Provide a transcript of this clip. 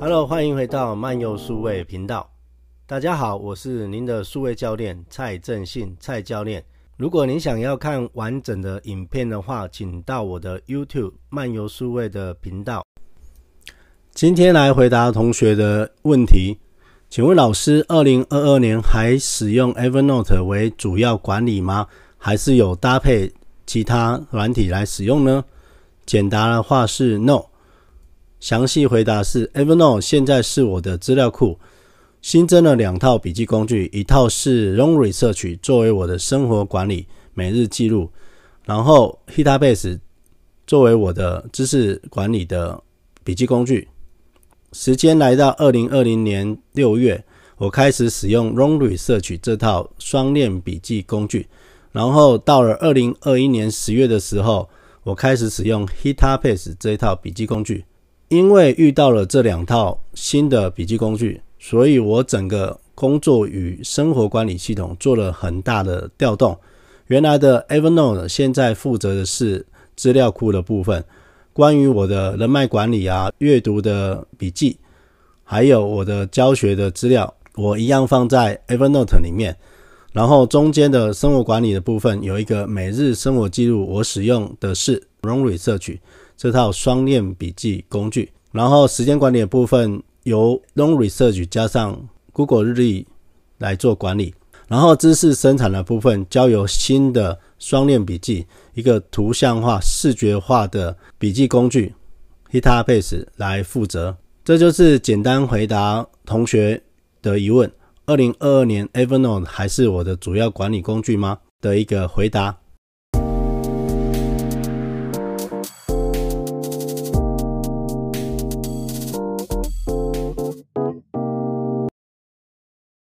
Hello，欢迎回到漫游数位频道。大家好，我是您的数位教练蔡正信，蔡教练。如果您想要看完整的影片的话，请到我的 YouTube 漫游数位的频道。今天来回答同学的问题，请问老师，二零二二年还使用 Evernote 为主要管理吗？还是有搭配其他软体来使用呢？简答的话是 No。详细回答是：Evernote 现在是我的资料库，新增了两套笔记工具，一套是 Long Research 作为我的生活管理每日记录，然后 Hitabase 作为我的知识管理的笔记工具。时间来到二零二零年六月，我开始使用 Long Research 这套双链笔记工具，然后到了二零二一年十月的时候，我开始使用 Hitabase 这一套笔记工具。因为遇到了这两套新的笔记工具，所以我整个工作与生活管理系统做了很大的调动。原来的 Evernote 现在负责的是资料库的部分，关于我的人脉管理啊、阅读的笔记，还有我的教学的资料，我一样放在 Evernote 里面。然后中间的生活管理的部分有一个每日生活记录，我使用的是 r o n g Research。这套双链笔记工具，然后时间管理的部分由 Long Research 加上 Google 日历来做管理，然后知识生产的部分交由新的双链笔记一个图像化、视觉化的笔记工具 Hitabase 来负责。这就是简单回答同学的疑问：二零二二年 Evernote 还是我的主要管理工具吗？的一个回答。